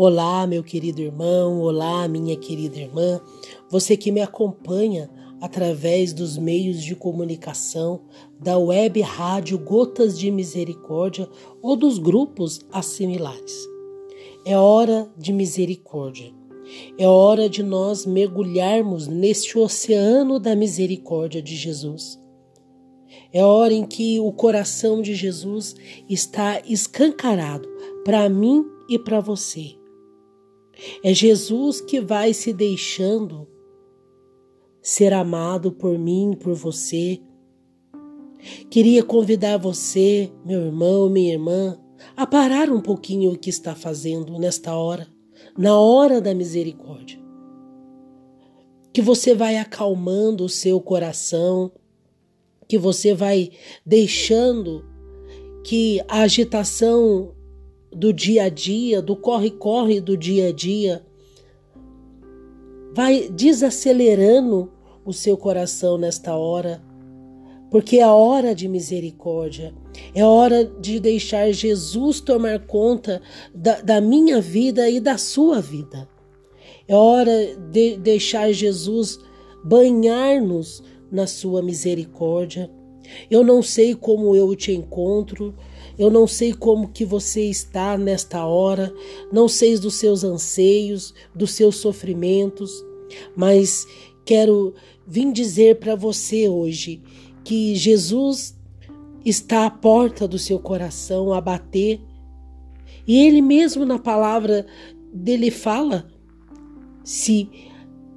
Olá, meu querido irmão, olá, minha querida irmã, você que me acompanha através dos meios de comunicação da web rádio Gotas de Misericórdia ou dos grupos assimilares. É hora de misericórdia. É hora de nós mergulharmos neste oceano da misericórdia de Jesus. É hora em que o coração de Jesus está escancarado para mim e para você. É Jesus que vai se deixando ser amado por mim, por você. Queria convidar você, meu irmão, minha irmã, a parar um pouquinho o que está fazendo nesta hora, na hora da misericórdia. Que você vai acalmando o seu coração, que você vai deixando que a agitação do dia a dia, do corre-corre do dia a dia, vai desacelerando o seu coração nesta hora, porque é a hora de misericórdia, é hora de deixar Jesus tomar conta da, da minha vida e da sua vida. É hora de deixar Jesus banhar-nos na sua misericórdia. Eu não sei como eu te encontro, eu não sei como que você está nesta hora, não sei dos seus anseios, dos seus sofrimentos, mas quero vir dizer para você hoje que Jesus está à porta do seu coração a bater. E ele mesmo na palavra dele fala: se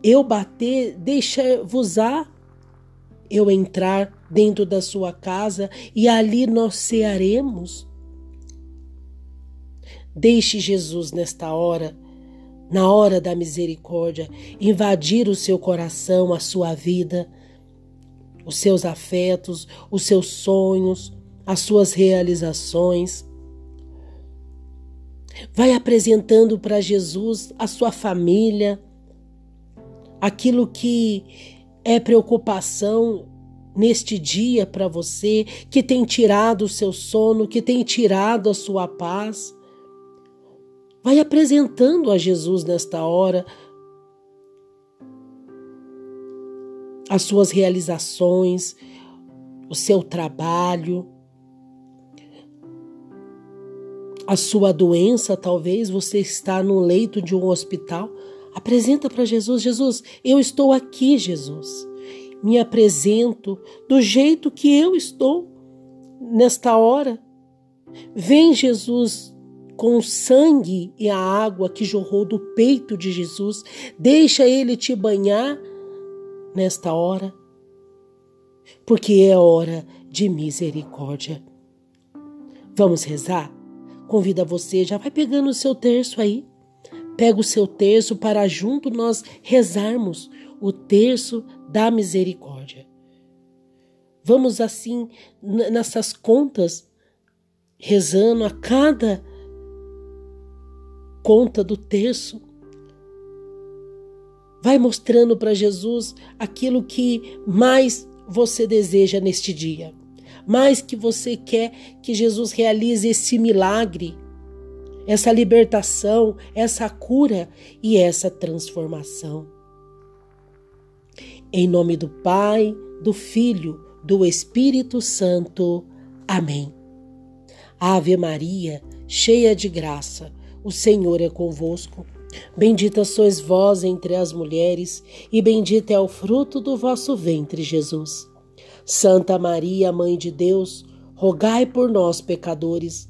eu bater, deixa-vos-á eu entrar dentro da sua casa e ali nós cearemos. Deixe Jesus nesta hora, na hora da misericórdia, invadir o seu coração, a sua vida, os seus afetos, os seus sonhos, as suas realizações. Vai apresentando para Jesus a sua família, aquilo que é preocupação neste dia para você, que tem tirado o seu sono, que tem tirado a sua paz. Vai apresentando a Jesus nesta hora as suas realizações, o seu trabalho, a sua doença, talvez você está no leito de um hospital, apresenta para Jesus, Jesus, eu estou aqui, Jesus me apresento do jeito que eu estou nesta hora. Vem Jesus com o sangue e a água que jorrou do peito de Jesus, deixa ele te banhar nesta hora, porque é hora de misericórdia. Vamos rezar? Convida você, já vai pegando o seu terço aí. Pega o seu terço para junto nós rezarmos o terço da misericórdia. Vamos assim nessas contas, rezando a cada conta do terço. Vai mostrando para Jesus aquilo que mais você deseja neste dia, mais que você quer que Jesus realize esse milagre, essa libertação, essa cura e essa transformação. Em nome do Pai, do Filho, do Espírito Santo. Amém. Ave Maria, cheia de graça, o Senhor é convosco. Bendita sois vós entre as mulheres, e bendito é o fruto do vosso ventre, Jesus. Santa Maria, Mãe de Deus, rogai por nós, pecadores,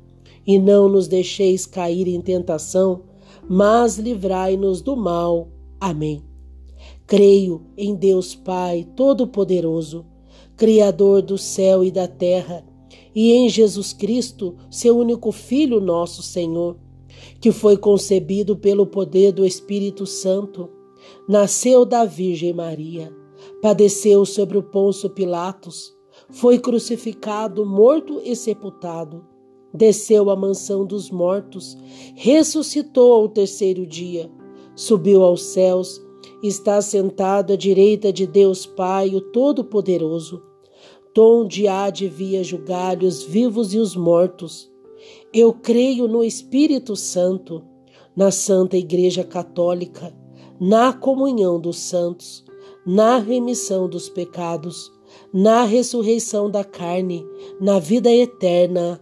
E não nos deixeis cair em tentação, mas livrai-nos do mal. Amém. Creio em Deus Pai Todo-Poderoso, Criador do céu e da terra, e em Jesus Cristo, seu único Filho, nosso Senhor, que foi concebido pelo poder do Espírito Santo, nasceu da Virgem Maria, padeceu sobre o Ponço Pilatos, foi crucificado, morto e sepultado, desceu à mansão dos mortos, ressuscitou ao terceiro dia, subiu aos céus, está sentado à direita de Deus Pai, o Todo-Poderoso, donde há de vir julgar os vivos e os mortos. Eu creio no Espírito Santo, na Santa Igreja Católica, na comunhão dos santos, na remissão dos pecados, na ressurreição da carne, na vida eterna.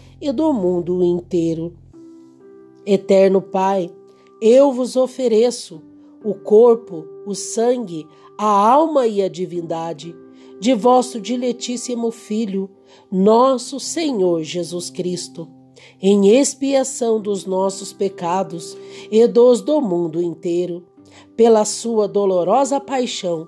e do mundo inteiro. Eterno Pai, eu vos ofereço o corpo, o sangue, a alma e a divindade de vosso diletíssimo Filho, nosso Senhor Jesus Cristo, em expiação dos nossos pecados e dos do mundo inteiro pela sua dolorosa paixão,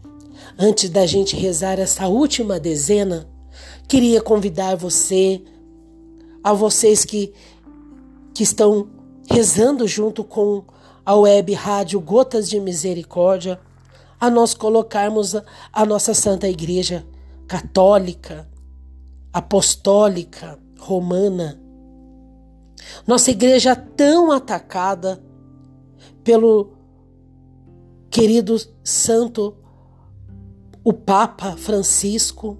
Antes da gente rezar essa última dezena, queria convidar você, a vocês que, que estão rezando junto com a web rádio Gotas de Misericórdia, a nós colocarmos a, a nossa Santa Igreja Católica, Apostólica, Romana, nossa igreja tão atacada pelo querido Santo o Papa Francisco,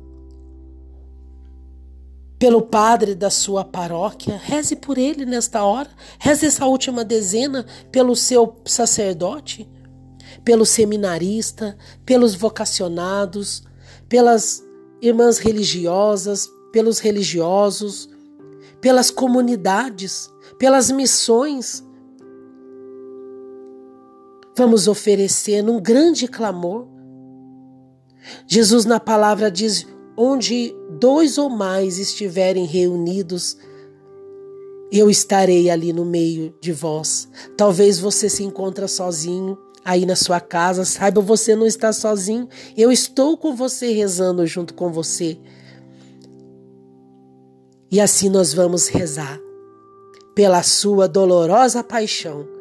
pelo padre da sua paróquia, reze por ele nesta hora, reze essa última dezena pelo seu sacerdote, pelo seminarista, pelos vocacionados, pelas irmãs religiosas, pelos religiosos, pelas comunidades, pelas missões. Vamos oferecer num grande clamor Jesus, na palavra, diz: onde dois ou mais estiverem reunidos, eu estarei ali no meio de vós. Talvez você se encontre sozinho aí na sua casa, saiba você não está sozinho. Eu estou com você rezando junto com você. E assim nós vamos rezar pela sua dolorosa paixão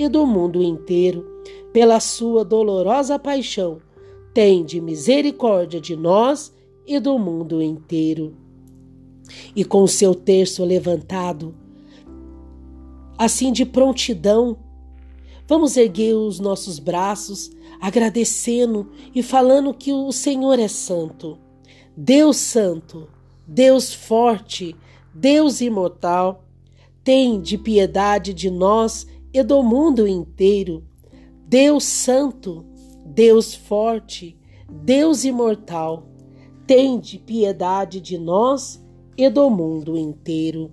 e do mundo inteiro, pela sua dolorosa paixão, tende misericórdia de nós e do mundo inteiro. E com seu terço levantado, assim de prontidão, vamos erguer os nossos braços, agradecendo e falando que o Senhor é santo, Deus santo, Deus forte, Deus imortal, tem de piedade de nós e do mundo inteiro. Deus Santo, Deus Forte, Deus Imortal, tende piedade de nós e do mundo inteiro.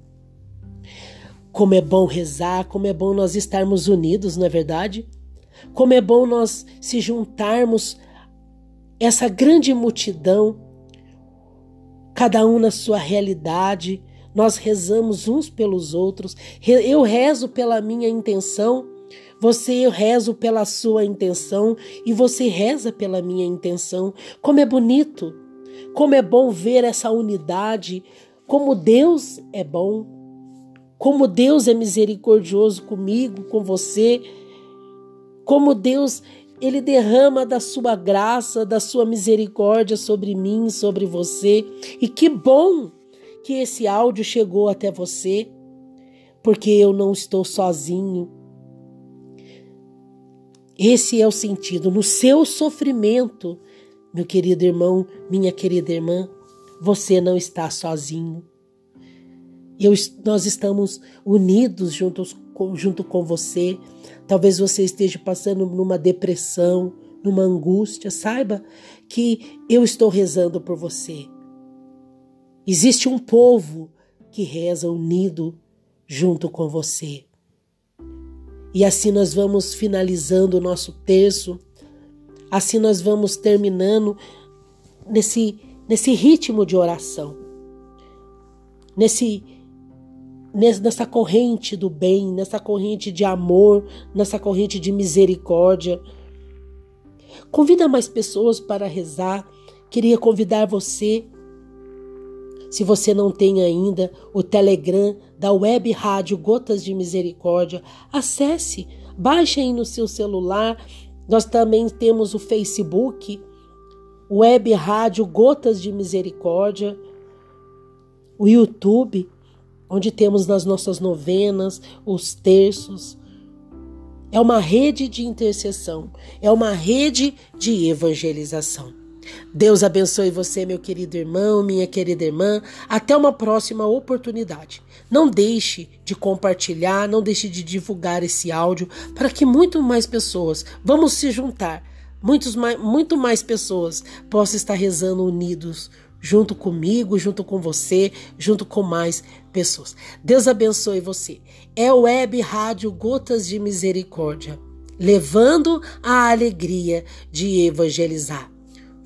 Como é bom rezar, como é bom nós estarmos unidos, não é verdade? Como é bom nós se juntarmos essa grande multidão, cada um na sua realidade, nós rezamos uns pelos outros. Eu rezo pela minha intenção, você eu rezo pela sua intenção e você reza pela minha intenção. Como é bonito, como é bom ver essa unidade, como Deus é bom, como Deus é misericordioso comigo, com você, como Deus ele derrama da sua graça, da sua misericórdia sobre mim, sobre você. E que bom que esse áudio chegou até você, porque eu não estou sozinho. Esse é o sentido. No seu sofrimento, meu querido irmão, minha querida irmã, você não está sozinho. Eu, nós estamos unidos juntos, junto com você. Talvez você esteja passando numa depressão, numa angústia. Saiba que eu estou rezando por você. Existe um povo que reza unido junto com você. E assim nós vamos finalizando o nosso texto, assim nós vamos terminando nesse, nesse ritmo de oração, nesse nessa corrente do bem, nessa corrente de amor, nessa corrente de misericórdia. Convida mais pessoas para rezar. Queria convidar você, se você não tem ainda o Telegram da Web Rádio Gotas de Misericórdia, acesse, baixe aí no seu celular. Nós também temos o Facebook, Web Rádio Gotas de Misericórdia, o YouTube onde temos nas nossas novenas os terços. É uma rede de intercessão, é uma rede de evangelização. Deus abençoe você, meu querido irmão, minha querida irmã. Até uma próxima oportunidade. Não deixe de compartilhar, não deixe de divulgar esse áudio para que muito mais pessoas vamos se juntar, muitos mais, muito mais pessoas possam estar rezando unidos junto comigo, junto com você, junto com mais pessoas. Deus abençoe você. É o Web Rádio Gotas de Misericórdia, levando a alegria de evangelizar.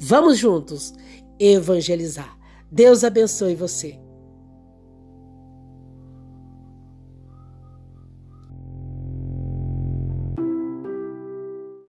Vamos juntos evangelizar. Deus abençoe você.